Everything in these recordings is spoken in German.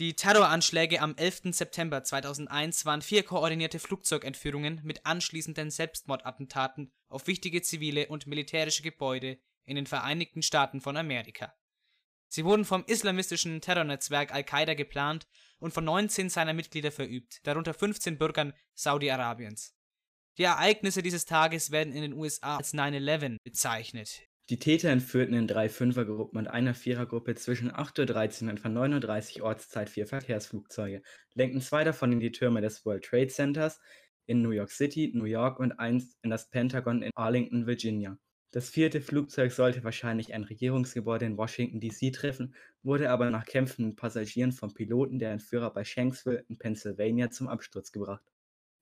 Die Terroranschläge am 11. September 2001 waren vier koordinierte Flugzeugentführungen mit anschließenden Selbstmordattentaten auf wichtige zivile und militärische Gebäude in den Vereinigten Staaten von Amerika. Sie wurden vom islamistischen Terrornetzwerk Al-Qaida geplant und von 19 seiner Mitglieder verübt, darunter 15 Bürgern Saudi-Arabiens. Die Ereignisse dieses Tages werden in den USA als 9/11 bezeichnet die Täter entführten in drei Fünfergruppen und einer Vierergruppe zwischen 8.13 Uhr und etwa 9.30 Uhr Ortszeit vier Verkehrsflugzeuge, lenkten zwei davon in die Türme des World Trade Centers in New York City, New York und eins in das Pentagon in Arlington, Virginia. Das vierte Flugzeug sollte wahrscheinlich ein Regierungsgebäude in Washington DC treffen, wurde aber nach kämpfenden Passagieren vom Piloten der Entführer bei Shanksville in Pennsylvania zum Absturz gebracht.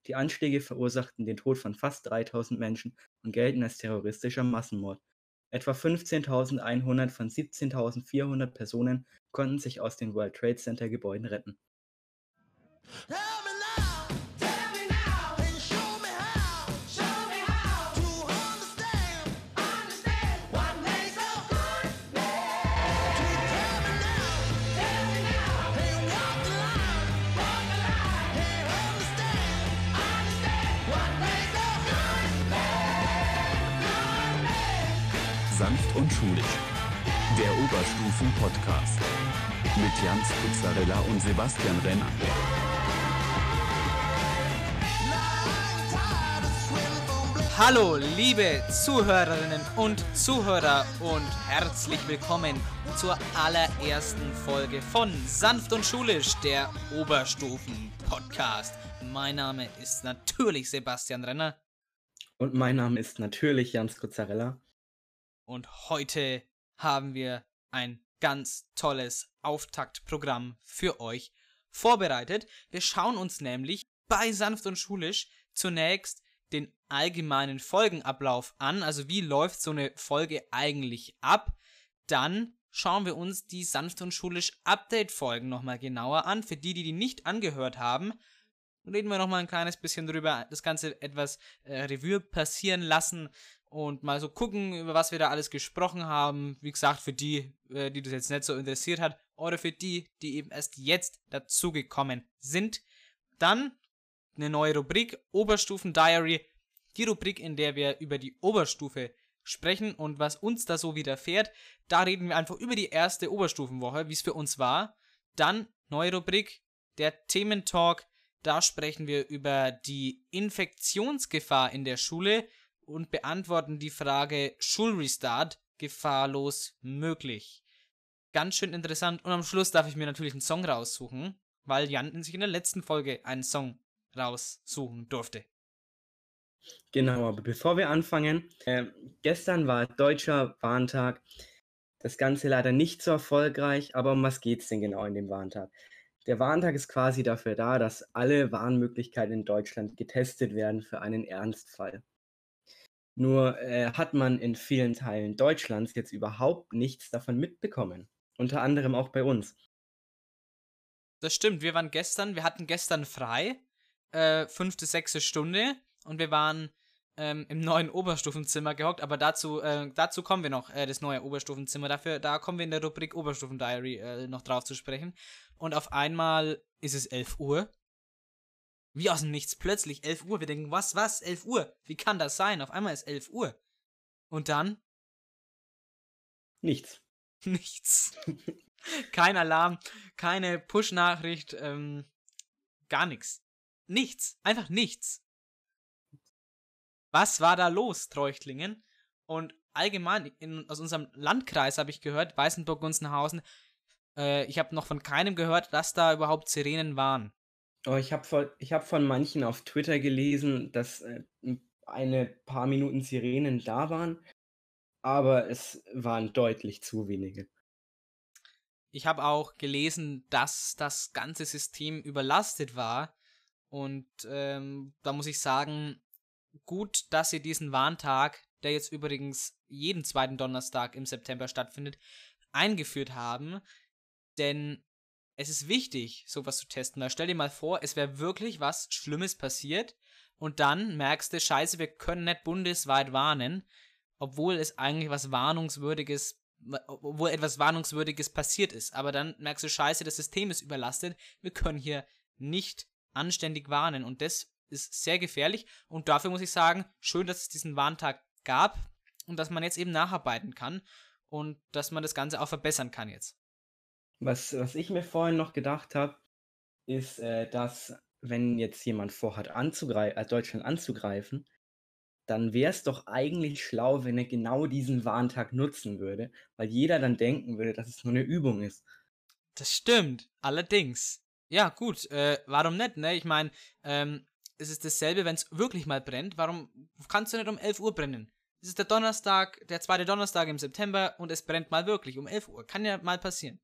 Die Anschläge verursachten den Tod von fast 3000 Menschen und gelten als terroristischer Massenmord. Etwa 15.100 von 17.400 Personen konnten sich aus den World Trade Center Gebäuden retten. Sanft und schulisch. Der Oberstufen-Podcast. Mit Jans Pizzarella und Sebastian Renner. Hallo, liebe Zuhörerinnen und Zuhörer und herzlich willkommen zur allerersten Folge von Sanft und Schulisch, der Oberstufen-Podcast. Mein Name ist natürlich Sebastian Renner. Und mein Name ist natürlich Jans Kuzzarella. Und heute haben wir ein ganz tolles Auftaktprogramm für euch vorbereitet. Wir schauen uns nämlich bei Sanft und Schulisch zunächst den allgemeinen Folgenablauf an, also wie läuft so eine Folge eigentlich ab. Dann schauen wir uns die Sanft und Schulisch Update-Folgen nochmal genauer an. Für die, die die nicht angehört haben, reden wir nochmal ein kleines bisschen drüber, das Ganze etwas äh, Revue passieren lassen, und mal so gucken, über was wir da alles gesprochen haben. Wie gesagt, für die, äh, die das jetzt nicht so interessiert hat, oder für die, die eben erst jetzt dazugekommen sind. Dann eine neue Rubrik, Oberstufen Diary. Die Rubrik, in der wir über die Oberstufe sprechen und was uns da so widerfährt. Da reden wir einfach über die erste Oberstufenwoche, wie es für uns war. Dann neue Rubrik, der Thementalk. Da sprechen wir über die Infektionsgefahr in der Schule und beantworten die Frage Schulrestart gefahrlos möglich. Ganz schön interessant. Und am Schluss darf ich mir natürlich einen Song raussuchen, weil Jan sich in der letzten Folge einen Song raussuchen durfte. Genau, aber bevor wir anfangen, äh, gestern war Deutscher Warntag. Das Ganze leider nicht so erfolgreich, aber um was geht es denn genau in dem Warntag? Der Warntag ist quasi dafür da, dass alle Warnmöglichkeiten in Deutschland getestet werden für einen Ernstfall. Nur äh, hat man in vielen Teilen Deutschlands jetzt überhaupt nichts davon mitbekommen. Unter anderem auch bei uns. Das stimmt, wir waren gestern, wir hatten gestern frei, äh, fünfte, sechste Stunde und wir waren ähm, im neuen Oberstufenzimmer gehockt, aber dazu, äh, dazu kommen wir noch, äh, das neue Oberstufenzimmer. Dafür, da kommen wir in der Rubrik Oberstufen-Diary äh, noch drauf zu sprechen. Und auf einmal ist es 11 Uhr wie aus dem Nichts plötzlich 11 Uhr. Wir denken, was, was, 11 Uhr? Wie kann das sein? Auf einmal ist 11 Uhr. Und dann? Nichts. Nichts. Kein Alarm, keine Push-Nachricht, ähm, gar nichts. Nichts. Einfach nichts. Was war da los, Treuchtlingen? Und allgemein, in, aus unserem Landkreis habe ich gehört, Weißenburg-Gunzenhausen, äh, ich habe noch von keinem gehört, dass da überhaupt Sirenen waren. Oh, ich habe von, hab von manchen auf Twitter gelesen, dass äh, eine paar Minuten Sirenen da waren, aber es waren deutlich zu wenige. Ich habe auch gelesen, dass das ganze System überlastet war. Und ähm, da muss ich sagen, gut, dass sie diesen Warntag, der jetzt übrigens jeden zweiten Donnerstag im September stattfindet, eingeführt haben. Denn es ist wichtig, sowas zu testen. Weil stell dir mal vor, es wäre wirklich was Schlimmes passiert und dann merkst du, scheiße, wir können nicht bundesweit warnen, obwohl es eigentlich was Warnungswürdiges wo etwas Warnungswürdiges passiert ist. Aber dann merkst du, scheiße, das System ist überlastet. Wir können hier nicht anständig warnen. Und das ist sehr gefährlich. Und dafür muss ich sagen, schön, dass es diesen Warntag gab und dass man jetzt eben nacharbeiten kann und dass man das Ganze auch verbessern kann jetzt. Was, was ich mir vorhin noch gedacht habe, ist, äh, dass wenn jetzt jemand vorhat, anzugreifen, äh, Deutschland anzugreifen, dann wäre es doch eigentlich schlau, wenn er genau diesen Warntag nutzen würde, weil jeder dann denken würde, dass es nur eine Übung ist. Das stimmt, allerdings. Ja, gut, äh, warum nicht, ne? Ich meine, ähm, es ist dasselbe, wenn es wirklich mal brennt. Warum kannst du nicht um 11 Uhr brennen? Es ist der Donnerstag, der zweite Donnerstag im September und es brennt mal wirklich um 11 Uhr. Kann ja mal passieren.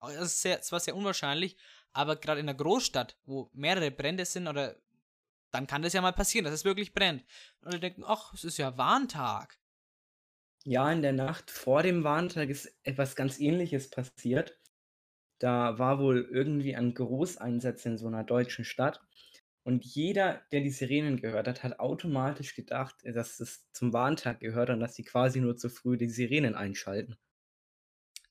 Das ist sehr, zwar sehr unwahrscheinlich, aber gerade in einer Großstadt, wo mehrere Brände sind oder dann kann das ja mal passieren, dass es wirklich brennt. Und die denken, ach, es ist ja Warntag. Ja, in der Nacht vor dem Warntag ist etwas ganz ähnliches passiert. Da war wohl irgendwie ein Großeinsatz in so einer deutschen Stadt. Und jeder, der die Sirenen gehört hat, hat automatisch gedacht, dass es zum Warntag gehört und dass sie quasi nur zu früh die Sirenen einschalten.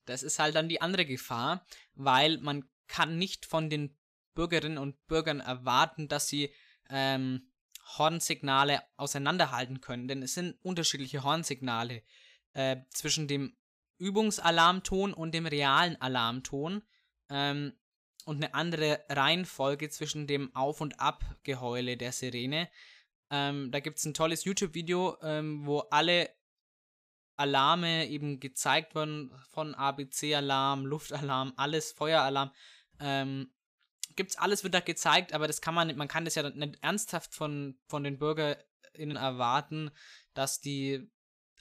Das ist halt dann die andere Gefahr, weil man kann nicht von den Bürgerinnen und Bürgern erwarten, dass sie ähm, Hornsignale auseinanderhalten können, denn es sind unterschiedliche Hornsignale äh, zwischen dem Übungsalarmton und dem realen Alarmton ähm, und eine andere Reihenfolge zwischen dem Auf- und Abgeheule der Sirene. Ähm, da gibt es ein tolles YouTube-Video, ähm, wo alle Alarme eben gezeigt wurden, von ABC-Alarm, Luftalarm, alles, Feueralarm. Ähm, gibt's alles wird da gezeigt, aber das kann man, man kann das ja nicht ernsthaft von, von den BürgerInnen erwarten, dass die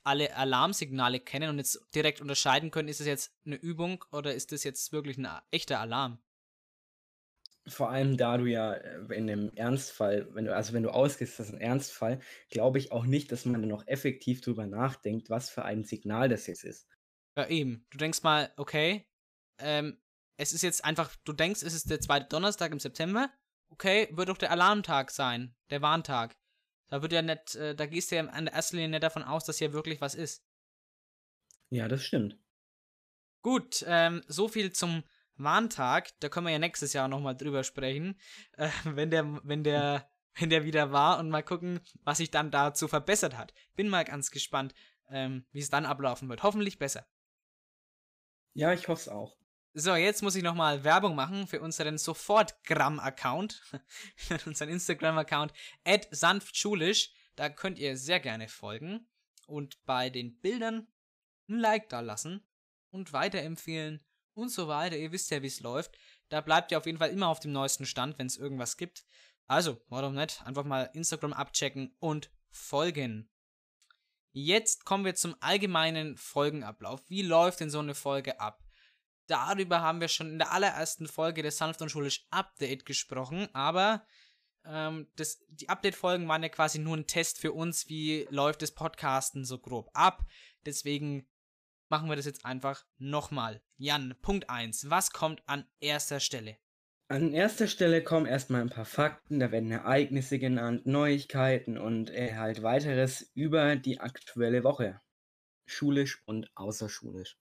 alle Alarmsignale kennen und jetzt direkt unterscheiden können, ist es jetzt eine Übung oder ist das jetzt wirklich ein echter Alarm? Vor allem da du ja äh, in einem Ernstfall, wenn du, also wenn du ausgehst, das ist ein Ernstfall, glaube ich auch nicht, dass man dann noch effektiv drüber nachdenkt, was für ein Signal das jetzt ist. Ja, eben. Du denkst mal, okay, ähm, es ist jetzt einfach, du denkst, es ist der zweite Donnerstag im September, okay, wird doch der Alarmtag sein, der Warntag. Da wird ja nicht, äh, da gehst du ja in der ersten Linie nicht davon aus, dass hier wirklich was ist. Ja, das stimmt. Gut, ähm, so viel zum Warntag. Da können wir ja nächstes Jahr nochmal drüber sprechen, äh, wenn der, wenn der, wenn der wieder war und mal gucken, was sich dann dazu verbessert hat. Bin mal ganz gespannt, ähm, wie es dann ablaufen wird. Hoffentlich besser. Ja, ich hoffe es auch. So, jetzt muss ich nochmal Werbung machen für unseren Sofortgram-Account, unseren Instagram-Account, sanftschulisch. Da könnt ihr sehr gerne folgen und bei den Bildern ein Like da lassen und weiterempfehlen und so weiter. Ihr wisst ja, wie es läuft. Da bleibt ihr auf jeden Fall immer auf dem neuesten Stand, wenn es irgendwas gibt. Also, warum nicht? Einfach mal Instagram abchecken und folgen. Jetzt kommen wir zum allgemeinen Folgenablauf. Wie läuft denn so eine Folge ab? darüber haben wir schon in der allerersten Folge des Sanft und Schulisch Update gesprochen, aber ähm, das, die Update-Folgen waren ja quasi nur ein Test für uns, wie läuft das Podcasten so grob ab. Deswegen machen wir das jetzt einfach nochmal. Jan, Punkt 1. Was kommt an erster Stelle? An erster Stelle kommen erstmal ein paar Fakten, da werden Ereignisse genannt, Neuigkeiten und äh, halt weiteres über die aktuelle Woche. Schulisch und außerschulisch.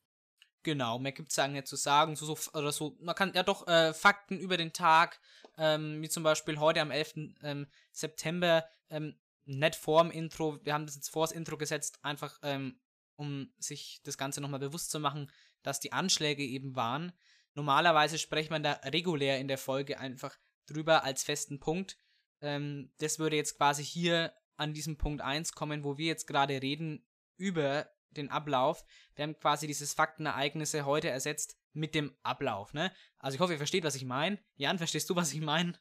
Genau, mehr gibt es ja nicht zu sagen. So, so, oder so, man kann ja doch äh, Fakten über den Tag, ähm, wie zum Beispiel heute am 11. Ähm, September, ähm, nicht vor dem Intro, wir haben das jetzt vor das Intro gesetzt, einfach ähm, um sich das Ganze nochmal bewusst zu machen, dass die Anschläge eben waren. Normalerweise spricht man da regulär in der Folge einfach drüber als festen Punkt. Ähm, das würde jetzt quasi hier an diesem Punkt 1 kommen, wo wir jetzt gerade reden über den Ablauf. Wir haben quasi dieses Faktenereignisse heute ersetzt mit dem Ablauf, ne? Also ich hoffe, ihr versteht, was ich meine. Jan, verstehst du, was ich meine?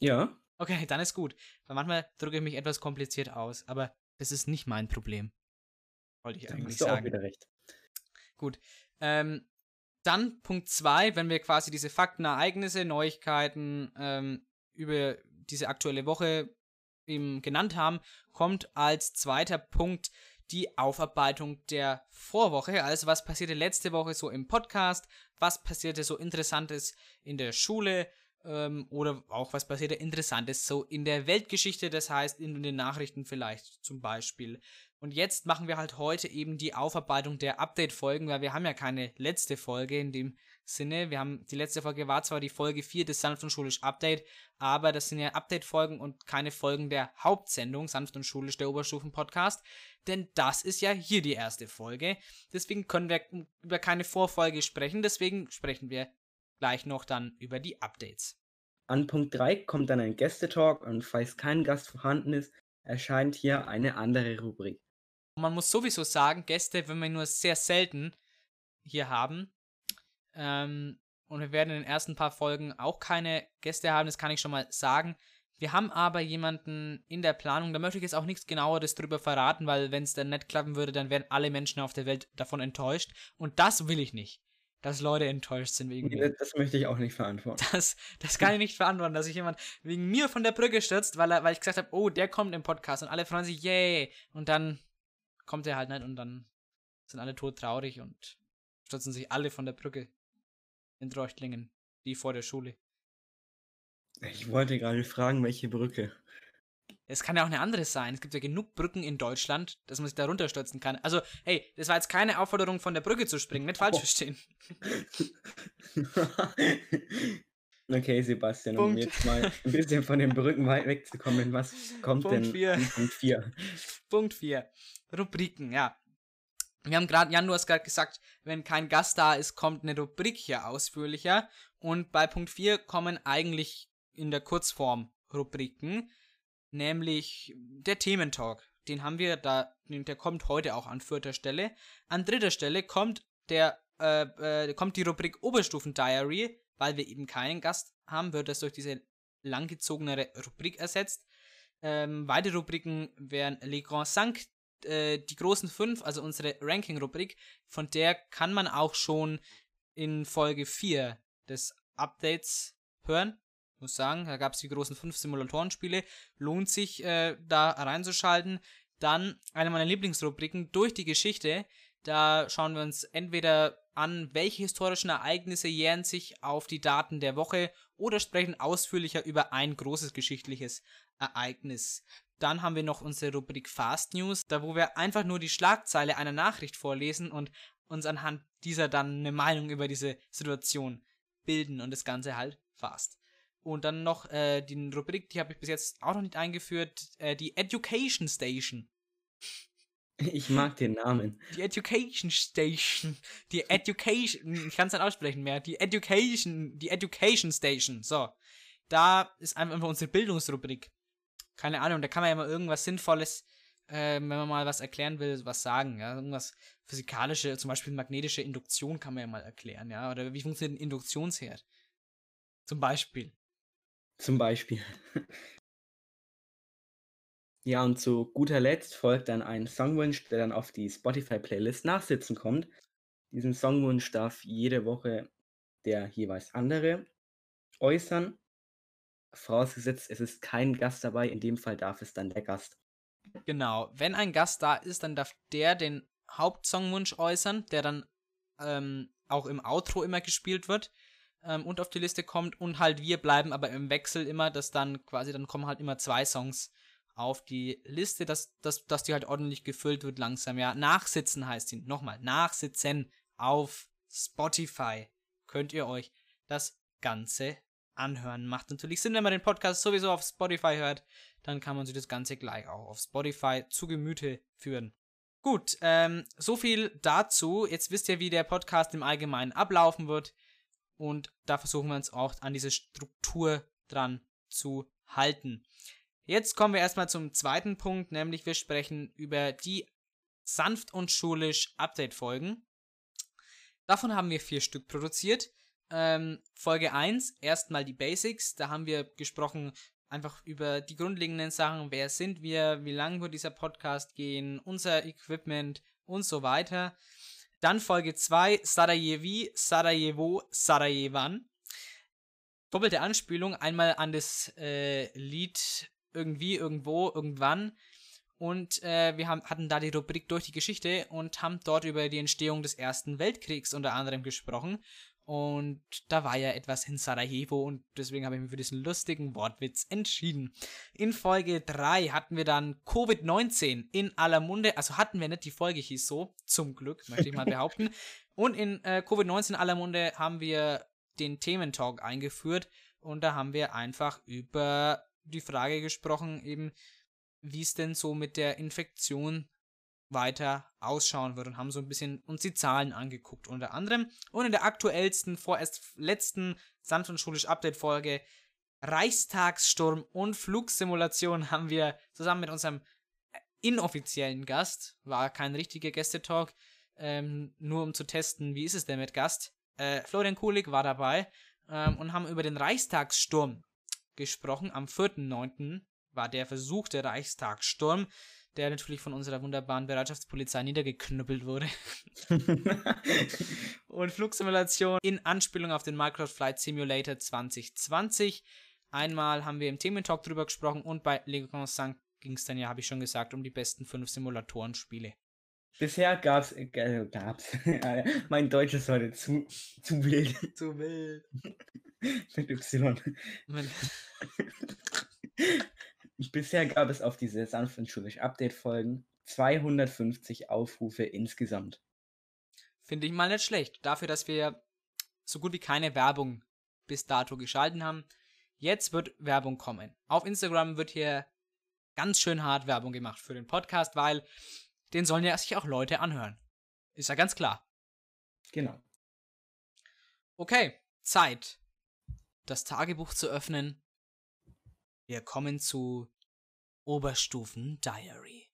Ja. Okay, dann ist gut. Weil manchmal drücke ich mich etwas kompliziert aus, aber das ist nicht mein Problem. Wollte ich eigentlich hast du sagen. Auch wieder recht. Gut. Ähm, dann Punkt 2, wenn wir quasi diese Faktenereignisse, Neuigkeiten ähm, über diese aktuelle Woche eben genannt haben, kommt als zweiter Punkt die Aufarbeitung der Vorwoche. Also was passierte letzte Woche so im Podcast, was passierte so Interessantes in der Schule ähm, oder auch was passierte Interessantes so in der Weltgeschichte, das heißt in den Nachrichten vielleicht zum Beispiel. Und jetzt machen wir halt heute eben die Aufarbeitung der Update-Folgen, weil wir haben ja keine letzte Folge in dem Sinne. Wir haben, die letzte Folge war zwar die Folge 4 des Sanft und Schulisch Update, aber das sind ja Update-Folgen und keine Folgen der Hauptsendung Sanft und Schulisch, der Oberstufen-Podcast. Denn das ist ja hier die erste Folge. Deswegen können wir über keine Vorfolge sprechen, deswegen sprechen wir gleich noch dann über die Updates. An Punkt 3 kommt dann ein Gästetalk und falls kein Gast vorhanden ist, erscheint hier eine andere Rubrik. Man muss sowieso sagen, Gäste, wenn wir nur sehr selten hier haben. Ähm, und wir werden in den ersten paar Folgen auch keine Gäste haben, das kann ich schon mal sagen. Wir haben aber jemanden in der Planung, da möchte ich jetzt auch nichts genaueres drüber verraten, weil wenn es dann nicht klappen würde, dann wären alle Menschen auf der Welt davon enttäuscht. Und das will ich nicht dass Leute enttäuscht sind wegen mir. Das möchte ich auch nicht verantworten. Das, das kann ich nicht verantworten, dass sich jemand wegen mir von der Brücke stürzt, weil, er, weil ich gesagt habe, oh, der kommt im Podcast und alle freuen sich, yay. Und dann kommt er halt nicht und dann sind alle todtraurig und stürzen sich alle von der Brücke in Treuchtlingen, die vor der Schule. Ich wollte gerade fragen, welche Brücke. Es kann ja auch eine andere sein. Es gibt ja genug Brücken in Deutschland, dass man sich da runterstürzen kann. Also, hey, das war jetzt keine Aufforderung, von der Brücke zu springen. Nicht falsch oh. verstehen. okay, Sebastian, Punkt. um jetzt mal ein bisschen von den Brücken weit wegzukommen, was kommt Punkt denn vier. Punkt 4? Punkt 4. Rubriken, ja. Wir haben gerade, Jan, du hast gerade gesagt, wenn kein Gast da ist, kommt eine Rubrik hier ausführlicher. Und bei Punkt 4 kommen eigentlich in der Kurzform Rubriken nämlich der Thementalk. Den haben wir da, der kommt heute auch an vierter Stelle. An dritter Stelle kommt der, äh, äh, kommt die Rubrik Oberstufen Diary, weil wir eben keinen Gast haben, wird das durch diese langgezogenere Rubrik ersetzt. Ähm, weitere Rubriken wären Les Grands Cinq, äh, die großen fünf, also unsere Ranking-Rubrik, von der kann man auch schon in Folge 4 des Updates hören muss sagen, da gab es die großen fünf Simulatorenspiele. Lohnt sich, äh, da reinzuschalten. Dann eine meiner Lieblingsrubriken durch die Geschichte. Da schauen wir uns entweder an, welche historischen Ereignisse jähren sich auf die Daten der Woche oder sprechen ausführlicher über ein großes geschichtliches Ereignis. Dann haben wir noch unsere Rubrik Fast News, da wo wir einfach nur die Schlagzeile einer Nachricht vorlesen und uns anhand dieser dann eine Meinung über diese Situation bilden und das Ganze halt fast. Und dann noch äh, die Rubrik, die habe ich bis jetzt auch noch nicht eingeführt, äh, die Education Station. Ich mag den Namen. Die Education Station. Die Education, ich kann es nicht aussprechen mehr. Die Education, die Education Station. So. Da ist einfach unsere Bildungsrubrik. Keine Ahnung, da kann man ja mal irgendwas Sinnvolles, äh, wenn man mal was erklären will, was sagen. Ja, irgendwas physikalische, zum Beispiel magnetische Induktion kann man ja mal erklären. Ja, oder wie funktioniert ein Induktionsherd? Zum Beispiel. Zum Beispiel. Ja, und zu guter Letzt folgt dann ein Songwunsch, der dann auf die Spotify-Playlist nachsitzen kommt. Diesen Songwunsch darf jede Woche der jeweils andere äußern. Vorausgesetzt, es ist kein Gast dabei, in dem Fall darf es dann der Gast. Genau, wenn ein Gast da ist, dann darf der den Hauptsongwunsch äußern, der dann ähm, auch im Outro immer gespielt wird ähm, und auf die Liste kommt und halt wir bleiben aber im Wechsel immer, dass dann quasi, dann kommen halt immer zwei Songs auf die Liste, dass, dass, dass die halt ordentlich gefüllt wird langsam, ja. Nachsitzen heißt die, nochmal, nachsitzen auf Spotify könnt ihr euch das Ganze anhören. Macht natürlich Sinn, wenn man den Podcast sowieso auf Spotify hört, dann kann man sich das Ganze gleich auch auf Spotify zu Gemüte führen. Gut, ähm, so viel dazu. Jetzt wisst ihr, wie der Podcast im Allgemeinen ablaufen wird. Und da versuchen wir uns auch an diese Struktur dran zu halten. Jetzt kommen wir erstmal zum zweiten Punkt, nämlich wir sprechen über die sanft und schulisch Update-Folgen. Davon haben wir vier Stück produziert. Ähm, Folge 1, erstmal die Basics. Da haben wir gesprochen einfach über die grundlegenden Sachen. Wer sind wir? Wie lang wird dieser Podcast gehen? Unser Equipment und so weiter. Dann Folge 2, Sarajevi, Sarajevo, Sarajevan. Doppelte Anspielung, einmal an das äh, Lied irgendwie, irgendwo, irgendwann. Und äh, wir haben, hatten da die Rubrik durch die Geschichte und haben dort über die Entstehung des Ersten Weltkriegs unter anderem gesprochen. Und da war ja etwas in Sarajevo und deswegen habe ich mich für diesen lustigen Wortwitz entschieden. In Folge 3 hatten wir dann Covid-19 in aller Munde. Also hatten wir nicht, die Folge hieß so, zum Glück, möchte ich mal behaupten. Und in äh, Covid-19 in aller Munde haben wir den Thementalk eingeführt und da haben wir einfach über die Frage gesprochen, eben wie es denn so mit der Infektion weiter ausschauen wird und haben so ein bisschen uns die Zahlen angeguckt unter anderem. Und in der aktuellsten, vorerst letzten sanft und schulisch Update-Folge Reichstagssturm und Flugsimulation haben wir zusammen mit unserem inoffiziellen Gast, war kein richtiger Gästetalk, ähm, nur um zu testen, wie ist es denn mit Gast. Äh, Florian Kulig war dabei ähm, und haben über den Reichstagssturm gesprochen. Am 4.9. war der versuchte Reichstagssturm der natürlich von unserer wunderbaren Bereitschaftspolizei niedergeknüppelt wurde. und Flugsimulation in Anspielung auf den Microsoft Flight Simulator 2020. Einmal haben wir im Thementalk drüber gesprochen und bei Lego Constant ging es dann ja, habe ich schon gesagt, um die besten fünf Simulatoren-Spiele. Bisher gab's, äh, gab's, mein Deutsch ist heute zu, zu wild. Zu wild. Mit Y. Bisher gab es auf diese sanft und schulisch Update-Folgen 250 Aufrufe insgesamt. Finde ich mal nicht schlecht. Dafür, dass wir so gut wie keine Werbung bis dato geschalten haben. Jetzt wird Werbung kommen. Auf Instagram wird hier ganz schön hart Werbung gemacht für den Podcast, weil den sollen ja sich auch Leute anhören. Ist ja ganz klar. Genau. Okay, Zeit, das Tagebuch zu öffnen wir kommen zu Oberstufen Diary.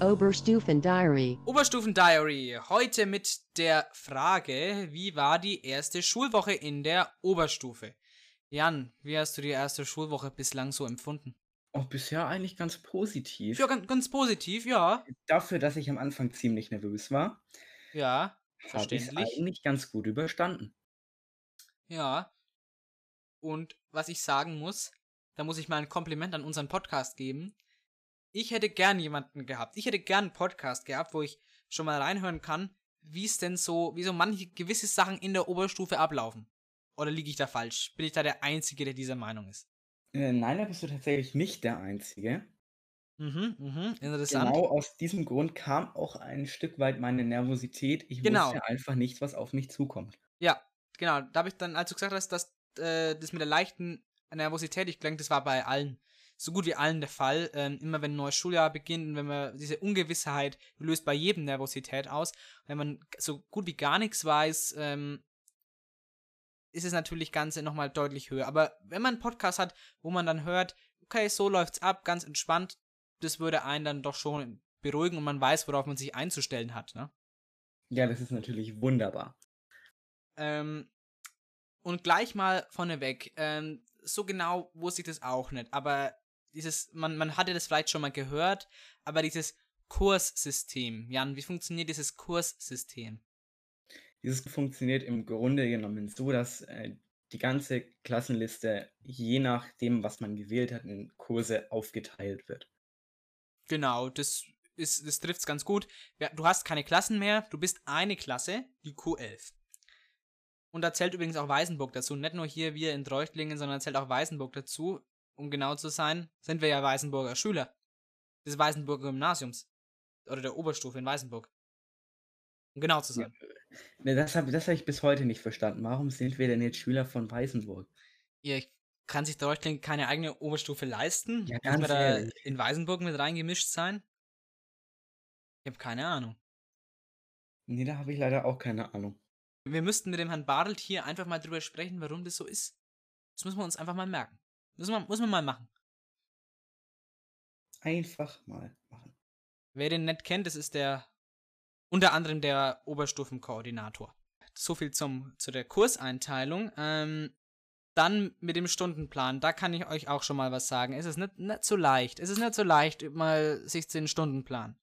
Oberstufen Diary. Oberstufen Diary. Heute mit der Frage, wie war die erste Schulwoche in der Oberstufe? Jan, wie hast du die erste Schulwoche bislang so empfunden? Auch bisher eigentlich ganz positiv. Ja, ganz, ganz positiv, ja. Dafür, dass ich am Anfang ziemlich nervös war, Ja, habe ich verständlich. eigentlich ganz gut überstanden. Ja. Und was ich sagen muss, da muss ich mal ein Kompliment an unseren Podcast geben. Ich hätte gern jemanden gehabt. Ich hätte gern einen Podcast gehabt, wo ich schon mal reinhören kann, wie es denn so, wie so manche gewisse Sachen in der Oberstufe ablaufen. Oder liege ich da falsch? Bin ich da der Einzige, der dieser Meinung ist? Äh, nein, da bist du tatsächlich nicht der Einzige. Mhm, mhm, interessant. Genau aus diesem Grund kam auch ein Stück weit meine Nervosität. Ich Genau. wusste einfach nicht, was auf mich zukommt. Ja, genau. Da habe ich dann, als du gesagt hast, dass äh, das mit der leichten Nervosität, ich denke, das war bei allen, so gut wie allen der Fall. Ähm, immer wenn ein neues Schuljahr beginnt und wenn man diese Ungewissheit löst bei jedem Nervosität aus, wenn man so gut wie gar nichts weiß, ähm, ist es natürlich Ganze nochmal deutlich höher. Aber wenn man einen Podcast hat, wo man dann hört, okay, so läuft's ab, ganz entspannt, das würde einen dann doch schon beruhigen und man weiß, worauf man sich einzustellen hat, ne? Ja, das ist natürlich wunderbar. Ähm, und gleich mal vorneweg, ähm, so genau wusste ich das auch nicht, aber dieses, man, man hatte das vielleicht schon mal gehört, aber dieses Kurssystem, Jan, wie funktioniert dieses Kurssystem? Dieses funktioniert im Grunde genommen so, dass äh, die ganze Klassenliste je nachdem, was man gewählt hat, in Kurse aufgeteilt wird. Genau, das ist, das trifft's ganz gut. Du hast keine Klassen mehr, du bist eine Klasse, die Q11. Und da zählt übrigens auch Weißenburg dazu. Nicht nur hier wir in Treuchtlingen, sondern zählt auch Weißenburg dazu. Um genau zu sein, sind wir ja Weißenburger Schüler. Des Weißenburger Gymnasiums. Oder der Oberstufe in Weißenburg. Um genau zu sein. Ne, das habe hab ich bis heute nicht verstanden. Warum sind wir denn jetzt Schüler von Weißenburg? Ihr kann sich Treuchtlingen keine eigene Oberstufe leisten? Ja, Muss ganz man da ehrlich. in Weißenburg mit reingemischt sein? Ich habe keine Ahnung. Nee, da habe ich leider auch keine Ahnung. Wir müssten mit dem Herrn Bartelt hier einfach mal drüber sprechen, warum das so ist. Das müssen wir uns einfach mal merken. Müssen wir, muss man mal machen. Einfach mal machen. Wer den nicht kennt, das ist der unter anderem der Oberstufenkoordinator. So viel zum, zu der Kurseinteilung. Ähm, dann mit dem Stundenplan, da kann ich euch auch schon mal was sagen. Es ist nicht, nicht so leicht. Es ist nicht so leicht, mal sich den Stundenplan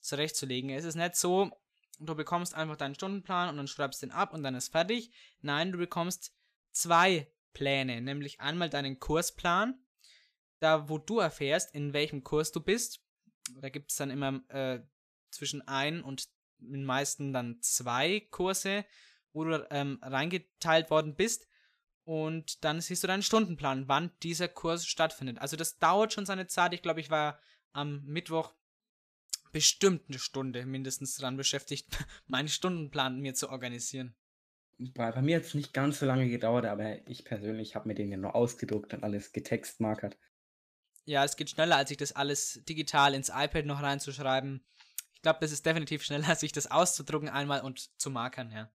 zurechtzulegen. Es ist nicht so, du bekommst einfach deinen Stundenplan und dann schreibst den ab und dann ist fertig. Nein, du bekommst zwei Pläne, nämlich einmal deinen Kursplan, da wo du erfährst, in welchem Kurs du bist. Da gibt es dann immer äh, zwischen ein und den meisten dann zwei Kurse, wo du ähm, reingeteilt worden bist. Und dann siehst du deinen Stundenplan, wann dieser Kurs stattfindet. Also das dauert schon seine Zeit. Ich glaube, ich war am Mittwoch bestimmt eine Stunde mindestens daran beschäftigt, meinen Stundenplan mir zu organisieren. Bei, bei mir hat es nicht ganz so lange gedauert, aber ich persönlich habe mir den ja nur ausgedruckt und alles getextmarkert. Ja, es geht schneller, als sich das alles digital ins iPad noch reinzuschreiben. Ich glaube, das ist definitiv schneller, sich das auszudrucken einmal und zu markern, ja.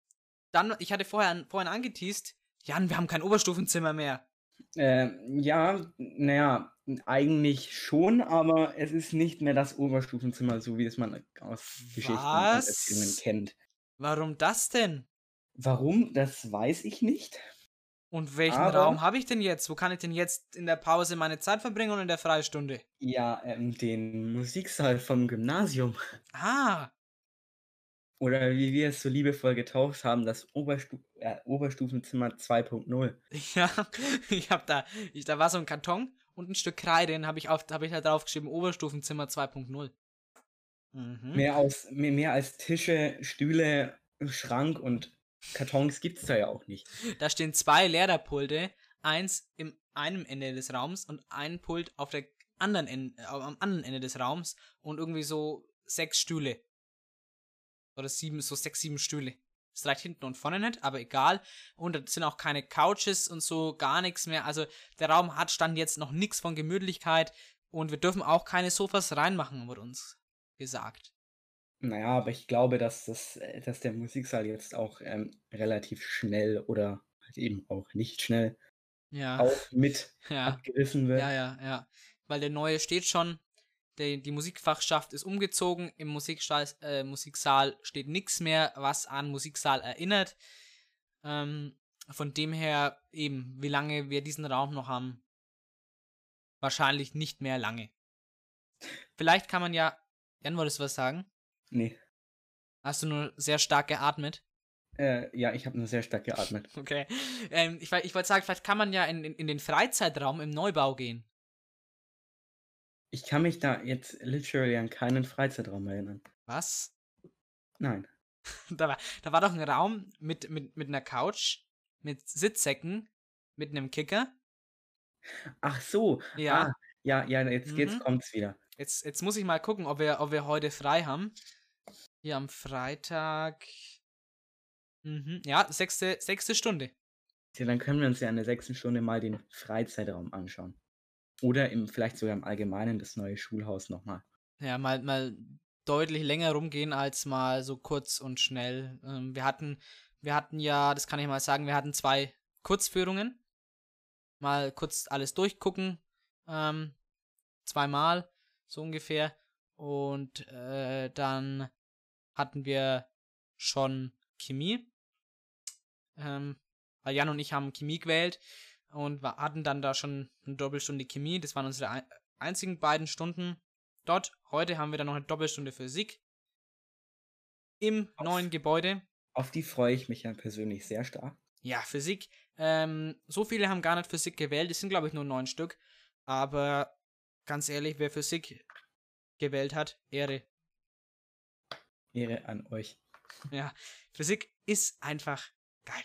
Dann, ich hatte vorher, vorhin angeteased, Jan, wir haben kein Oberstufenzimmer mehr. Äh, ja, naja, eigentlich schon, aber es ist nicht mehr das Oberstufenzimmer, so wie es man aus Geschichten und Erzählungen kennt. Warum das denn? Warum, das weiß ich nicht. Und welchen Aber- Raum habe ich denn jetzt? Wo kann ich denn jetzt in der Pause meine Zeit verbringen und in der Freistunde? Ja, ähm, den Musiksaal vom Gymnasium. Ah, Oder wie wir es so liebevoll getauft haben, das Oberstu äh, Oberstufenzimmer 2.0. ja, ich habe da, ich, da war so ein Karton und ein Stück Kreide, den habe ich, auf- hab ich da draufgeschrieben, Oberstufenzimmer 2.0. Mhm. Mehr, aus, mehr, mehr als Tische, Stühle, Schrank und Kartons gibt es da ja auch nicht. Da stehen zwei Lehrerpulte, eins im einem Ende des Raums und ein Pult auf der anderen Ende, äh, am anderen Ende des Raums und irgendwie so sechs Stühle. Oder sieben, so sechs, sieben Stühle. Das reicht hinten und vorne nicht, aber egal. Und da sind auch keine Couches und so, gar nichts mehr. Also der Raum hat stand jetzt noch nichts von Gemütlichkeit und wir dürfen auch keine Sofas reinmachen, wurde uns gesagt. Naja, aber ich glaube, dass, das, äh, dass der Musiksaal jetzt auch ähm, relativ schnell oder halt eben auch nicht schnell Ja. auch mit ja. abgerissen wird. Ja, ja, ja. Weil der neue steht schon. Der, die Musikfachschaft ist umgezogen. Im Musiksaal, äh, Musiksaal steht nichts mehr, was an Musiksaal erinnert. Ähm, von dem her eben, wie lange wir diesen Raum noch haben. Wahrscheinlich nicht mehr lange. Vielleicht kann man ja. Jan, wolltest du was sagen? Nee. Hast du nur sehr stark geatmet? Äh, ja, ich habe nur sehr stark geatmet. Okay. Ähm, ich ich wollte sagen, vielleicht kann man ja in, in, in den Freizeitraum im Neubau gehen. Ich kann mich da jetzt literally an keinen Freizeitraum erinnern. Was? Nein. da, war, da war doch ein Raum mit, mit, mit einer Couch, mit Sitzsäcken, mit einem Kicker. Ach so. Ja. Ah, ja, ja, jetzt, Mhm. jetzt kommt's wieder. Jetzt, jetzt muss ich mal gucken, ob wir, ob wir heute frei haben. Hier am Freitag. Mhm. Ja, sechste, sechste Stunde. Ja, dann können wir uns ja in der sechsten Stunde mal den Freizeitraum anschauen. Oder im, vielleicht sogar im Allgemeinen das neue Schulhaus nochmal. Ja, mal, mal deutlich länger rumgehen als mal so kurz und schnell. Ähm, wir hatten, wir hatten ja, das kann ich mal sagen, wir hatten zwei Kurzführungen. Mal kurz alles durchgucken. Ähm, zweimal, so ungefähr. Und äh, dann hatten wir schon Chemie. Ähm, weil Jan und ich haben Chemie gewählt und wa- hatten dann da schon eine Doppelstunde Chemie. Das waren unsere ein einzigen beiden Stunden dort. Heute haben wir dann noch eine Doppelstunde Physik im Auf- neuen Gebäude. Auf die freue ich mich ja persönlich sehr stark. Ja, Physik. Ähm, so viele haben gar nicht Physik gewählt. Es sind, glaube ich, nur neun Stück. Aber ganz ehrlich, wer Physik gewählt hat, Ehre. Ehre an euch. Ja, Physik ist einfach geil.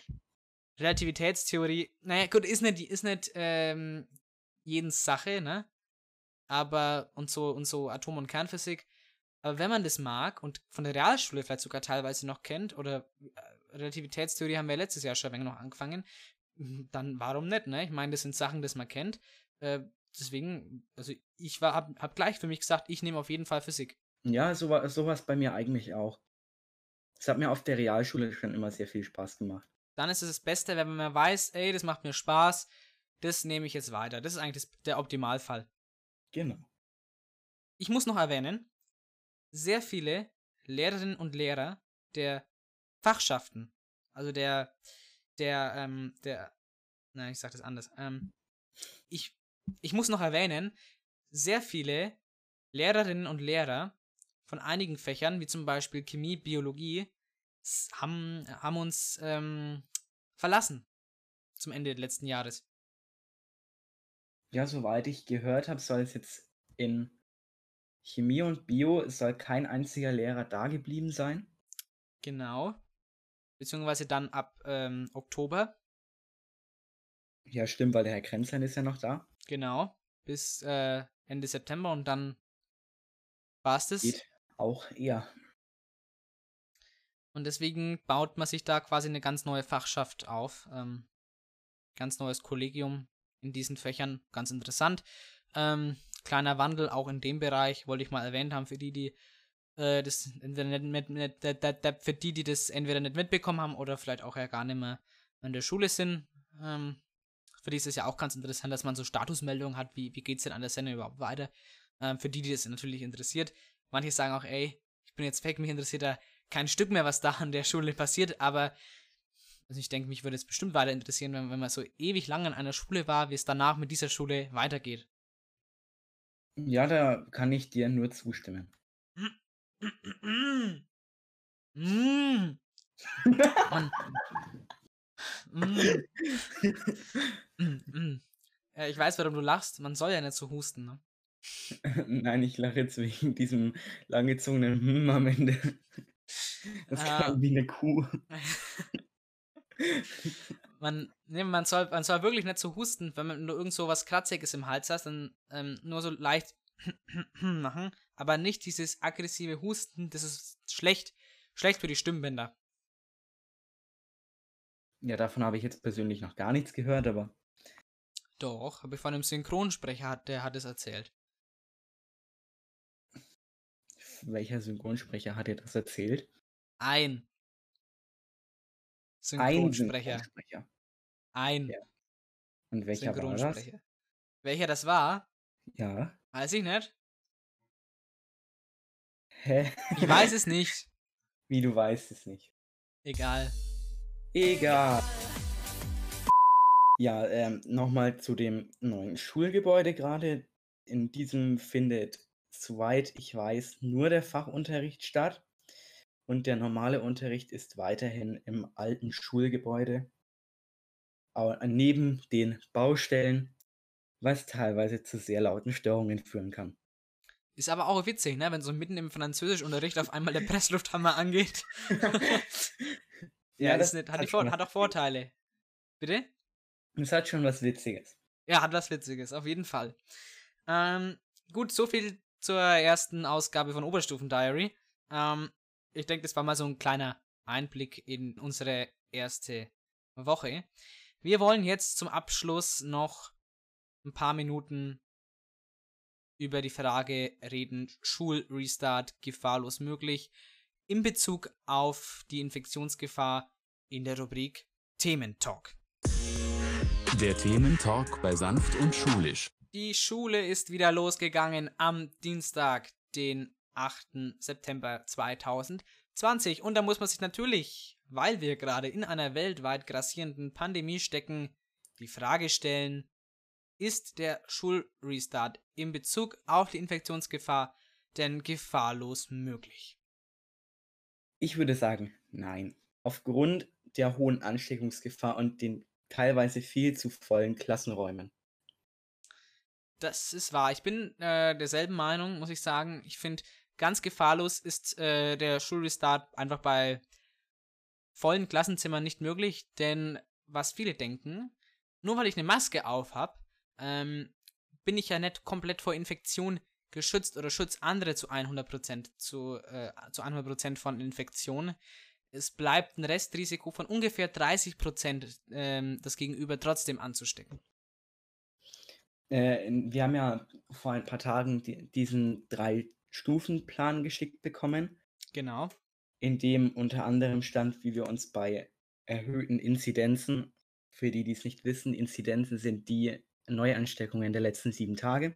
Relativitätstheorie, naja, gut, ist nicht, ist nicht ähm, jedens Sache, ne? Aber, und so, und so Atom- und Kernphysik. Aber wenn man das mag und von der Realschule vielleicht sogar teilweise noch kennt, oder äh, Relativitätstheorie haben wir letztes Jahr schon ein wenig noch angefangen, dann warum nicht, ne? Ich meine, das sind Sachen, das man kennt. Äh, deswegen, also ich war, hab, hab gleich für mich gesagt, ich nehme auf jeden Fall Physik. Ja, so war sowas bei mir eigentlich auch. Es hat mir auf der Realschule schon immer sehr viel Spaß gemacht. Dann ist es das Beste, wenn man weiß, ey, das macht mir Spaß, das nehme ich jetzt weiter. Das ist eigentlich das, der Optimalfall. Genau. Ich muss noch erwähnen, sehr viele Lehrerinnen und Lehrer der Fachschaften, also der, der, ähm, der, nein, ich sag das anders, ähm, ich, ich muss noch erwähnen, sehr viele Lehrerinnen und Lehrer von einigen Fächern, wie zum Beispiel Chemie, Biologie, haben, haben uns ähm, verlassen zum Ende letzten Jahres. Ja, soweit ich gehört habe, soll es jetzt in Chemie und Bio soll kein einziger Lehrer da geblieben sein. Genau. Beziehungsweise dann ab ähm, Oktober. Ja, stimmt, weil der Herr Krenzlein ist ja noch da. Genau. Bis äh, Ende September und dann war es das. Geht auch eher. Und deswegen baut man sich da quasi eine ganz neue Fachschaft auf. Ähm, ganz neues Kollegium in diesen Fächern. Ganz interessant. Ähm, kleiner Wandel auch in dem Bereich, wollte ich mal erwähnt haben, für die, die äh, das entweder nicht, mit, für die, die das entweder nicht mitbekommen haben oder vielleicht auch ja gar nicht mehr in der Schule sind. Ähm, für die ist es ja auch ganz interessant, dass man so Statusmeldungen hat, wie, wie geht es denn an der Sendung überhaupt weiter. Ähm, für die, die das natürlich interessiert. Manche sagen auch, ey, ich bin jetzt weg, mich interessiert da kein Stück mehr, was da an der Schule passiert, aber also ich denke, mich würde es bestimmt weiter interessieren, wenn, wenn man so ewig lang an einer Schule war, wie es danach mit dieser Schule weitergeht. Ja, da kann ich dir nur zustimmen. Mm. Mm. Mm. Mm, äh, ich weiß, warum du lachst. Man soll ja nicht so husten, ne? Nein, ich lache jetzt wegen diesem langgezogenen Hm am Ende. Das Ah. klang wie eine Kuh. man, ne, man, soll, man soll wirklich nicht so husten, wenn man nur irgend so was Kratziges im Hals hast, dann ähm, nur so leicht machen, aber nicht dieses aggressive Husten, das ist schlecht, schlecht für die Stimmbänder. Ja, davon habe ich jetzt persönlich noch gar nichts gehört, aber Doch, habe ich von einem Synchronsprecher, hat, der hat es erzählt. Welcher Synchronsprecher hat dir das erzählt? Ein Ein Synchronsprecher. Ein Ja. Und welcher war das? Welcher das war, Ja. weiß ich nicht. Hä? Ich weiß es nicht. Wie du weißt es nicht. Egal. Egal. Ja, ähm, nochmal zu dem neuen Schulgebäude gerade. In diesem findet, soweit ich weiß, nur der Fachunterricht statt. Und der normale Unterricht ist weiterhin im alten Schulgebäude. Aber neben den Baustellen, was teilweise zu sehr lauten Störungen führen kann. Ist aber auch witzig, ne? Wenn so mitten im Französischunterricht auf einmal der Presslufthammer angeht. ja, ist nicht, hat, die Vor schon hat auch Vorteile. Bitte? Es hat schon was Witziges. Ja, hat was Witziges, auf jeden Fall. Ähm, gut, so viel zur ersten Ausgabe von Oberstufen Diary. Ähm, ich denke, das war mal so ein kleiner Einblick in unsere erste Woche. Wir wollen jetzt zum Abschluss noch ein paar Minuten über die Frage reden, Schulrestart gefahrlos möglich, in Bezug auf die Infektionsgefahr in der Rubrik Thementalk. Der Thementalk bei Sanft und Schulisch. Die Schule ist wieder losgegangen am Dienstag, den 8. September 2020. Und da muss man sich natürlich, weil wir gerade in einer weltweit grassierenden Pandemie stecken, die Frage stellen, ist der Schulrestart in Bezug auf die Infektionsgefahr denn gefahrlos möglich? Ich würde sagen, nein. Aufgrund der hohen Ansteckungsgefahr und den teilweise viel zu vollen Klassenräumen. Das ist wahr. Ich bin äh, derselben Meinung, muss ich sagen. Ich finde, ganz gefahrlos ist äh, der Schulrestart einfach bei vollen Klassenzimmern nicht möglich, denn was viele denken, nur weil ich eine Maske auf habe, ähm, bin ich ja nicht komplett vor Infektion geschützt oder schützt andere zu 100% zu, äh, zu 100% von Infektion. Es bleibt ein Restrisiko von ungefähr 30% ähm, das Gegenüber trotzdem anzustecken. Äh, wir haben ja vor ein paar Tagen die, diesen Drei-Stufen-Plan geschickt bekommen, Genau. in dem unter anderem stand, wie wir uns bei erhöhten Inzidenzen, für die, die es nicht wissen, Inzidenzen sind die Neuansteckungen der letzten sieben Tage.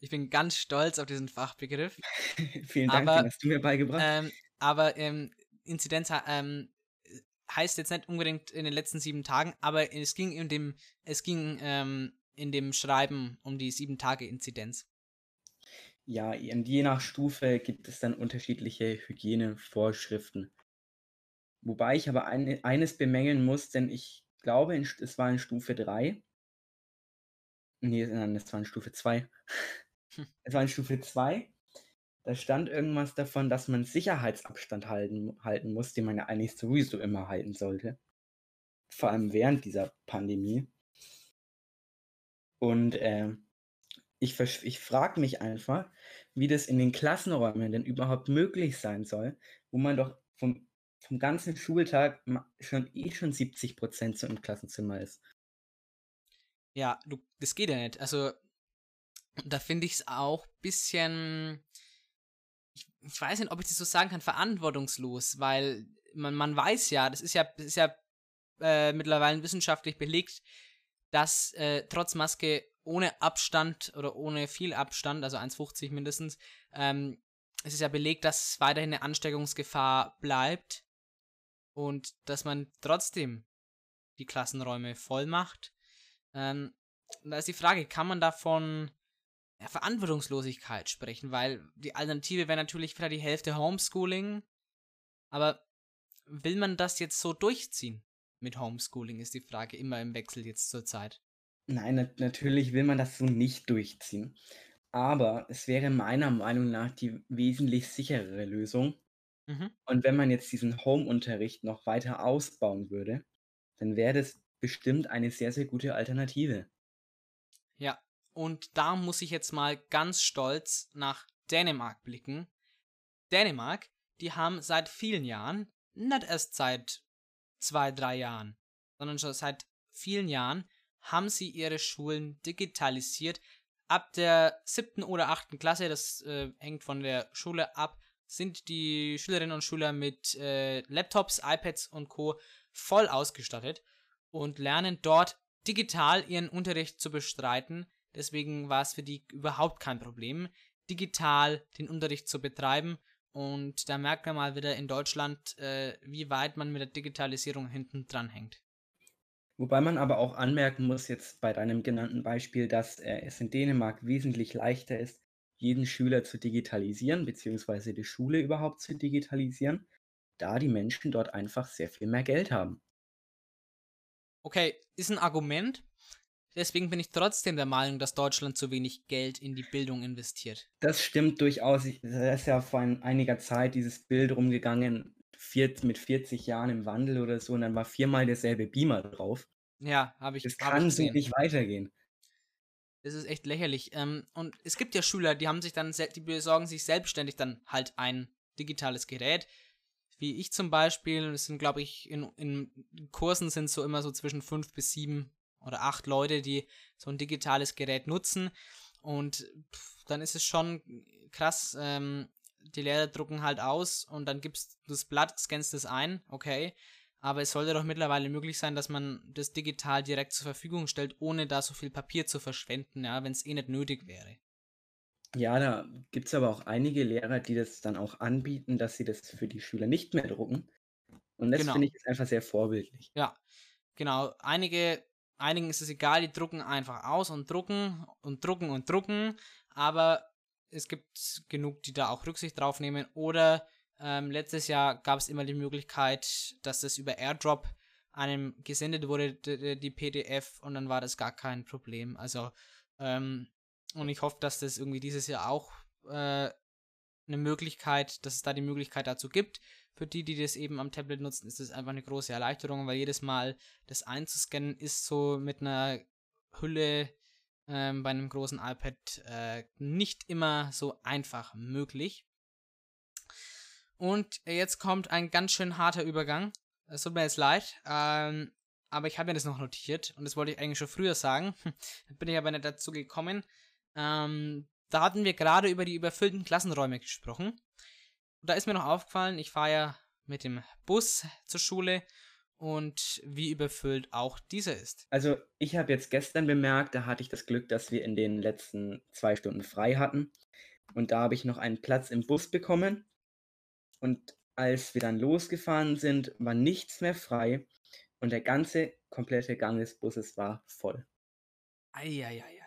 Ich bin ganz stolz auf diesen Fachbegriff. Vielen Dank, Aber, den hast du mir beigebracht. Ähm, aber ähm, Inzidenz ähm, heißt jetzt nicht unbedingt in den letzten sieben Tagen, aber es ging in dem, es ging ähm, in dem Schreiben um die sieben Tage Inzidenz. Ja, und je nach Stufe gibt es dann unterschiedliche Hygienevorschriften. Wobei ich aber ein, eines bemängeln muss, denn ich glaube, es war in Stufe 3. Nee, nein, es war in Stufe 2. Hm. Es war in Stufe 2. Da stand irgendwas davon, dass man Sicherheitsabstand halten, halten muss, den man ja eigentlich sowieso immer halten sollte. Vor allem während dieser Pandemie. Und äh, ich, ich frage mich einfach, wie das in den Klassenräumen denn überhaupt möglich sein soll, wo man doch vom, vom ganzen Schultag schon eh schon 70 Prozent so im Klassenzimmer ist. Ja, du, das geht ja nicht. Also, da finde ich es auch ein bisschen, ich, ich, weiß nicht, ob ich das so sagen kann, verantwortungslos, weil man, man weiß ja, das ist ja, das ist ja äh, mittlerweile wissenschaftlich belegt, dass äh, trotz Maske ohne Abstand oder ohne viel Abstand, also 1,50 mindestens, ähm, es ist ja belegt, dass weiterhin eine Ansteckungsgefahr bleibt und dass man trotzdem die Klassenräume voll macht. Ähm, da ist die Frage, kann man davon ja, Verantwortungslosigkeit sprechen? Weil die Alternative wäre natürlich vielleicht die Hälfte Homeschooling, aber will man das jetzt so durchziehen mit Homeschooling, ist die Frage immer im Wechsel jetzt zur Zeit. Nein, nat natürlich will man das so nicht durchziehen. Aber es wäre meiner Meinung nach die wesentlich sicherere Lösung. Mhm. Und wenn man jetzt diesen Home-Unterricht noch weiter ausbauen würde, dann wäre das bestimmt eine sehr, sehr gute Alternative. Ja, und da muss ich jetzt mal ganz stolz nach Dänemark blicken. Dänemark, die haben seit vielen Jahren, nicht erst seit zwei, drei Jahren, sondern schon seit vielen Jahren haben sie ihre Schulen digitalisiert. Ab der siebten oder achten Klasse, das äh, hängt von der Schule ab, sind die Schülerinnen und Schüler mit äh, Laptops, iPads und Co. voll ausgestattet und lernen dort digital ihren Unterricht zu bestreiten. Deswegen war es für die überhaupt kein Problem, digital den Unterricht zu betreiben. Und da merkt man mal wieder in Deutschland, äh, wie weit man mit der Digitalisierung hinten dran hängt. Wobei man aber auch anmerken muss, jetzt bei deinem genannten Beispiel, dass äh, es in Dänemark wesentlich leichter ist, jeden Schüler zu digitalisieren, beziehungsweise die Schule überhaupt zu digitalisieren, da die Menschen dort einfach sehr viel mehr Geld haben. Okay, ist ein Argument. Deswegen bin ich trotzdem der Meinung, dass Deutschland zu wenig Geld in die Bildung investiert. Das stimmt durchaus. Da ist ja vor einiger Zeit dieses Bild rumgegangen, mit 40 Jahren im Wandel oder so und dann war viermal derselbe Beamer drauf. Ja, habe ich. Das hab kann so nicht weitergehen. Das ist echt lächerlich. Ähm, und es gibt ja Schüler, die haben sich dann, die besorgen sich selbstständig dann halt ein digitales Gerät. Wie ich zum Beispiel, es sind, glaube ich, in, in Kursen sind so immer so zwischen fünf bis sieben oder acht Leute, die so ein digitales Gerät nutzen. Und pff, dann ist es schon krass, ähm, die Lehrer drucken halt aus und dann gibst du das Blatt, scannst es ein, okay. Aber es sollte doch mittlerweile möglich sein, dass man das digital direkt zur Verfügung stellt, ohne da so viel Papier zu verschwenden, ja, wenn es eh nicht nötig wäre. Ja, da gibt es aber auch einige Lehrer, die das dann auch anbieten, dass sie das für die Schüler nicht mehr drucken. Und das genau. finde ich einfach sehr vorbildlich. Ja, genau. Einige, einigen ist es egal, die drucken einfach aus und drucken und drucken und drucken. Aber es gibt genug, die da auch Rücksicht drauf nehmen. Oder ähm, letztes Jahr gab es immer die Möglichkeit, dass das über Airdrop einem gesendet wurde, die, PDF, und dann war das gar kein Problem. Also, ähm, und ich hoffe, dass das irgendwie dieses Jahr auch äh, eine Möglichkeit, dass es da die Möglichkeit dazu gibt. Für die, die das eben am Tablet nutzen, ist das einfach eine große Erleichterung, weil jedes Mal das einzuscannen ist so mit einer Hülle ähm, bei einem großen iPad äh, nicht immer so einfach möglich. Und jetzt kommt ein ganz schön harter Übergang. Es tut mir jetzt leid, ähm, aber ich habe mir das noch notiert und das wollte ich eigentlich schon früher sagen. bin ich aber nicht dazu gekommen. Ähm, da hatten wir gerade über die überfüllten Klassenräume gesprochen. Und da ist mir noch aufgefallen, ich fahre ja mit dem Bus zur Schule und wie überfüllt auch dieser ist. Also ich habe jetzt gestern bemerkt, da hatte ich das Glück, dass wir in den letzten zwei Stunden frei hatten. Und da habe ich noch einen Platz im Bus bekommen. Und als wir dann losgefahren sind, war nichts mehr frei. Und der ganze komplette Gang des Busses war voll. Eieieiei.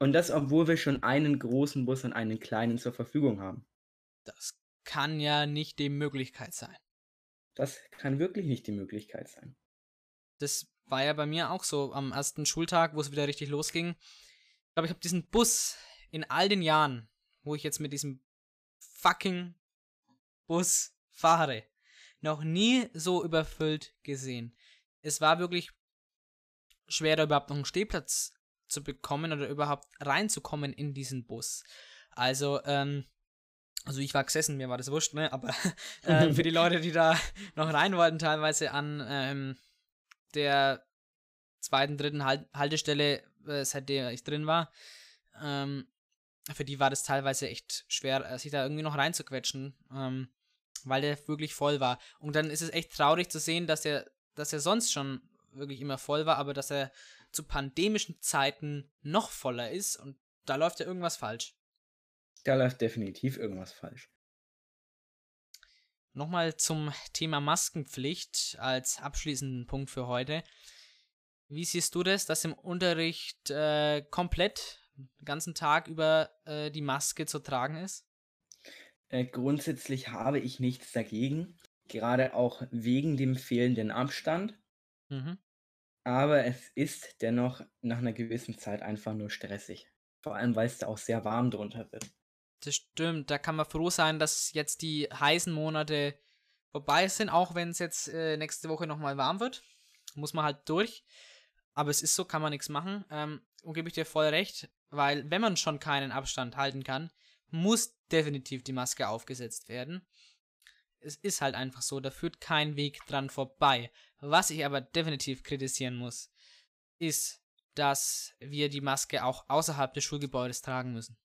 Und das, obwohl wir schon einen großen Bus und einen kleinen zur Verfügung haben. Das kann ja nicht die Möglichkeit sein. Das kann wirklich nicht die Möglichkeit sein. Das war ja bei mir auch so am ersten Schultag, wo es wieder richtig losging. Ich glaube, ich habe diesen Bus in all den Jahren, wo ich jetzt mit diesem fucking Bus fahre. Noch nie so überfüllt gesehen. Es war wirklich schwer, da überhaupt noch einen Stehplatz zu bekommen oder überhaupt reinzukommen in diesen Bus. Also, ähm, also ich war gesessen, mir war das wurscht, ne? Aber äh, für die Leute, die da noch rein wollten, teilweise an ähm, der zweiten, dritten halt Haltestelle, äh, seitdem ich drin war, ähm, für die war das teilweise echt schwer, äh, sich da irgendwie noch reinzuquetschen, ähm, weil der wirklich voll war. Und dann ist es echt traurig zu sehen, dass er, dass er sonst schon wirklich immer voll war, aber dass er zu pandemischen Zeiten noch voller ist und da läuft ja irgendwas falsch. Da läuft definitiv irgendwas falsch. Nochmal zum Thema Maskenpflicht als abschließenden Punkt für heute. Wie siehst du das, dass im Unterricht äh, komplett den ganzen Tag über äh, die Maske zu tragen ist? Äh, grundsätzlich habe ich nichts dagegen, gerade auch wegen dem fehlenden Abstand. Mhm. Aber es ist dennoch nach einer gewissen Zeit einfach nur stressig. Vor allem, weil es da auch sehr warm drunter wird. Das stimmt, da kann man froh sein, dass jetzt die heißen Monate vorbei sind, auch wenn es jetzt äh, nächste Woche nochmal warm wird. Muss man halt durch. Aber es ist so, kann man nichts machen. Ähm, und gebe ich dir voll recht, weil wenn man schon keinen Abstand halten kann, muss definitiv die Maske aufgesetzt werden. Es ist halt einfach so, da führt kein Weg dran vorbei. Was ich aber definitiv kritisieren muss, ist, dass wir die Maske auch außerhalb des Schulgebäudes tragen müssen.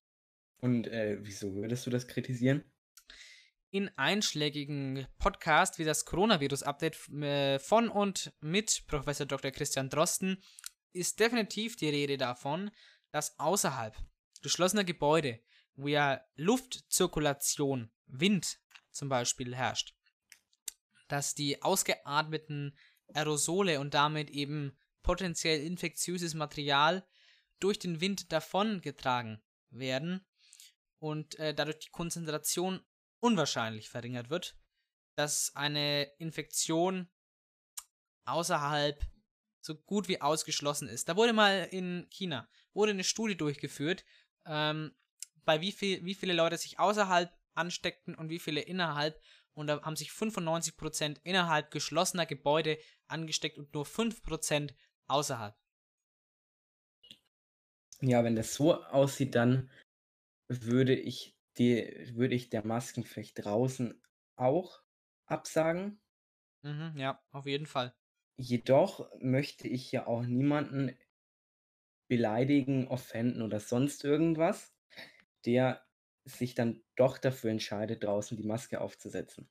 Und äh, wieso würdest du das kritisieren? In einschlägigen Podcasts wie das Coronavirus-Update äh, von und mit Professor Dr. Christian Drosten ist definitiv die Rede davon, dass außerhalb geschlossener Gebäude, wo ja Luftzirkulation, Wind zum Beispiel herrscht, dass die ausgeatmeten Aerosole und damit eben potenziell infektiöses Material durch den Wind davongetragen werden und äh, dadurch die Konzentration unwahrscheinlich verringert wird, dass eine Infektion außerhalb so gut wie ausgeschlossen ist. Da wurde mal in China wurde eine Studie durchgeführt, ähm, bei wie viel wie viele Leute sich außerhalb ansteckten und wie viele innerhalb und da haben sich 95% innerhalb geschlossener Gebäude angesteckt und nur 5% außerhalb. Ja, wenn das so aussieht, dann würde ich, die, würde ich der Maskenpflicht draußen auch absagen. Mhm, ja, auf jeden Fall. Jedoch möchte ich ja auch niemanden beleidigen, offenden oder sonst irgendwas, der sich dann doch dafür entscheidet, draußen die Maske aufzusetzen.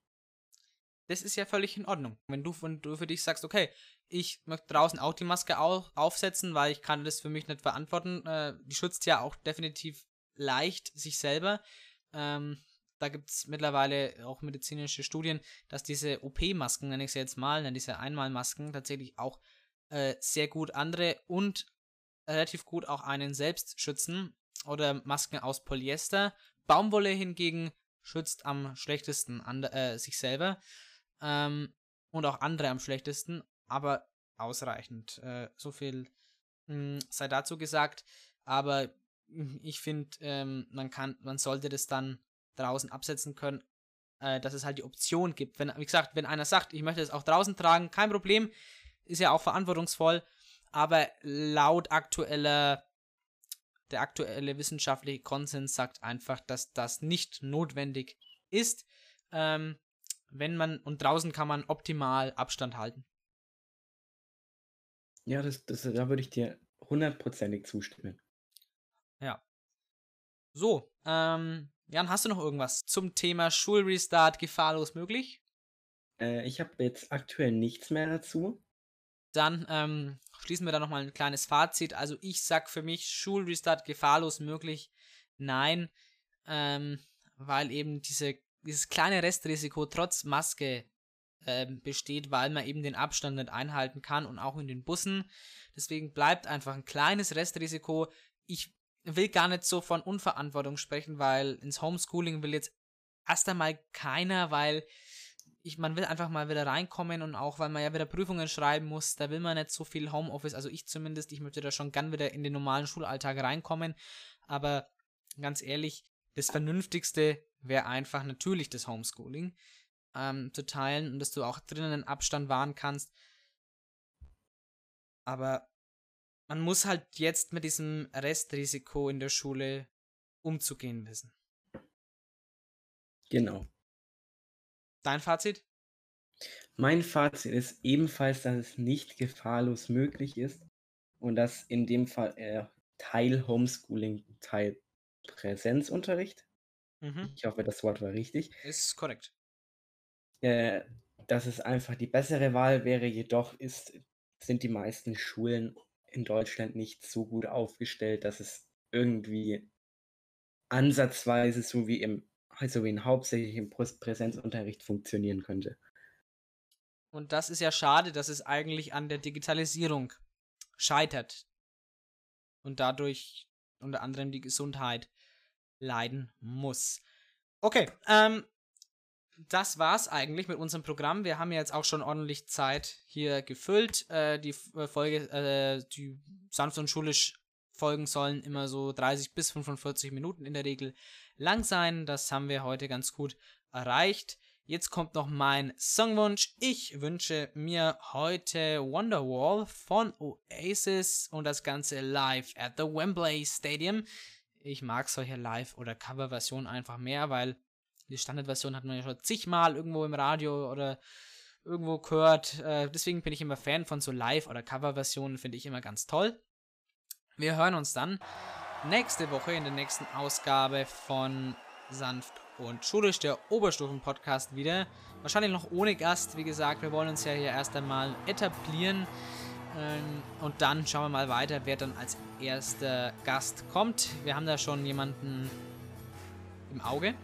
Das ist ja völlig in Ordnung. Wenn du, wenn du für dich sagst, okay, ich möchte draußen auch die Maske auf, aufsetzen, weil ich kann das für mich nicht verantworten. Äh, die schützt ja auch definitiv leicht sich selber. Ähm, da gibt es mittlerweile auch medizinische Studien, dass diese OP-Masken, nenne ich sie jetzt mal, nenne diese Einmalmasken, tatsächlich auch äh, sehr gut andere und relativ gut auch einen selbst schützen. Oder Masken aus Polyester. Baumwolle hingegen schützt am schlechtesten äh, sich selber. Ähm, und auch andere am schlechtesten, aber ausreichend. Äh, so viel mh, hm, sei dazu gesagt. Aber ich finde, ähm, man kann, man sollte das dann draußen absetzen können, äh, dass es halt die Option gibt. Wenn, wie gesagt, wenn einer sagt, ich möchte es auch draußen tragen, kein Problem, ist ja auch verantwortungsvoll, aber laut aktueller, der aktuelle wissenschaftliche Konsens sagt einfach, dass das nicht notwendig ist. Ähm, wenn man, und draußen kann man optimal Abstand halten. Ja, das, das, da würde ich dir hundertprozentig zustimmen. So, ähm, Jan, hast du noch irgendwas zum Thema Schulrestart gefahrlos möglich? Äh, ich habe jetzt aktuell nichts mehr dazu. Dann ähm, schließen wir da nochmal ein kleines Fazit. Also ich sag für mich Schulrestart gefahrlos möglich. Nein, ähm, weil eben diese, dieses kleine Restrisiko trotz Maske ähm, besteht, weil man eben den Abstand nicht einhalten kann und auch in den Bussen. Deswegen bleibt einfach ein kleines Restrisiko. Ich will gar nicht so von Unverantwortung sprechen, weil ins Homeschooling will jetzt erst einmal keiner, weil ich, man will einfach mal wieder reinkommen und auch, weil man ja wieder Prüfungen schreiben muss, da will man nicht so viel Homeoffice, also ich zumindest, ich möchte da schon gern wieder in den normalen Schulalltag reinkommen, aber ganz ehrlich, das Vernünftigste wäre einfach natürlich das Homeschooling ähm, zu teilen und dass du auch drinnen einen Abstand wahren kannst. Aber man muss halt jetzt mit diesem Restrisiko in der Schule umzugehen wissen. Genau. Dein Fazit? Mein Fazit ist ebenfalls, dass es nicht gefahrlos möglich ist und dass in dem Fall äh, Teil Homeschooling, Teil Präsenzunterricht. Mhm. Ich hoffe, das Wort war richtig. Ist korrekt. Äh, dass es einfach die bessere Wahl wäre, jedoch ist, sind die meisten Schulen in Deutschland nicht so gut aufgestellt, dass es irgendwie ansatzweise so wie im, also wie in hauptsächlich im Präsenzunterricht funktionieren könnte. Und das ist ja schade, dass es eigentlich an der Digitalisierung scheitert. Und dadurch unter anderem die Gesundheit leiden muss. Okay, ähm, das war's eigentlich mit unserem Programm. Wir haben jetzt auch schon ordentlich Zeit hier gefüllt. Äh, die äh, Folge, äh, die sanft und schulisch Folgen sollen immer so 30 bis 45 Minuten in der Regel lang sein. Das haben wir heute ganz gut erreicht. Jetzt kommt noch mein Songwunsch. Ich wünsche mir heute Wonderwall von Oasis und das Ganze live at the Wembley Stadium. Ich mag solche Live- oder Coverversionen einfach mehr, weil die Standardversion hat man ja schon zigmal irgendwo im Radio oder irgendwo gehört. Äh, deswegen bin ich immer Fan von so Live- oder Coverversionen, finde ich immer ganz toll. Wir hören uns dann nächste Woche in der nächsten Ausgabe von Sanft und Schulisch, der Oberstufen-Podcast wieder. Wahrscheinlich noch ohne Gast, wie gesagt. Wir wollen uns ja hier erst einmal etablieren. Ähm, und dann schauen wir mal weiter, wer dann als erster Gast kommt. Wir haben da schon jemanden im Auge.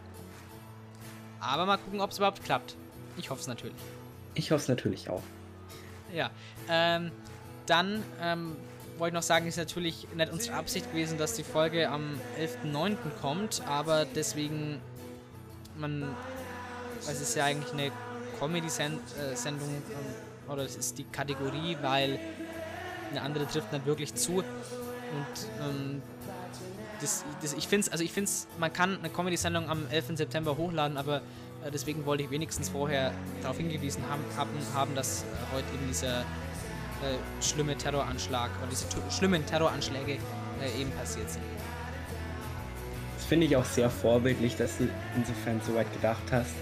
Aber mal gucken, ob es überhaupt klappt. Ich hoffe es natürlich. Ich hoffe es natürlich auch. Ja, ähm, dann ähm, wollte ich noch sagen, ist natürlich nicht unsere Absicht gewesen, dass die Folge am 11.09. kommt, aber deswegen, man, es ist ja eigentlich eine Comedy-Sendung, ähm, oder es ist die Kategorie, weil eine andere trifft nicht wirklich zu. Und ähm, das, das, ich finde es, also ich finde man kann eine Comedy-Sendung am 11. September hochladen, aber äh, deswegen wollte ich wenigstens vorher darauf hingewiesen haben, haben, dass äh, heute eben dieser äh, schlimme Terroranschlag oder diese schlimmen Terroranschläge äh, eben passiert sind. Das finde ich auch sehr vorbildlich, dass du insofern so weit gedacht hast.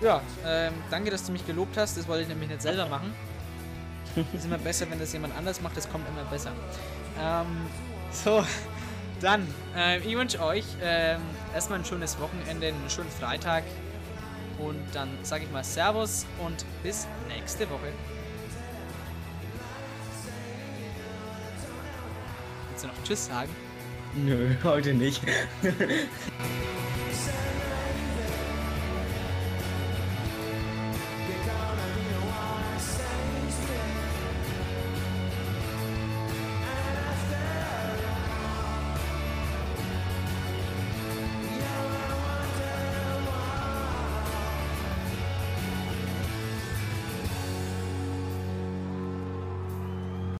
Ja, ähm, danke, dass du mich gelobt hast. Das wollte ich nämlich nicht selber machen. Es ist immer besser, wenn das jemand anders macht. Das kommt immer besser. Ähm, so, dann, äh, ich wünsche euch äh, erstmal ein schönes Wochenende, einen schönen Freitag. Und dann sage ich mal Servus und bis nächste Woche. Willst du noch Tschüss sagen? Nö, heute nicht.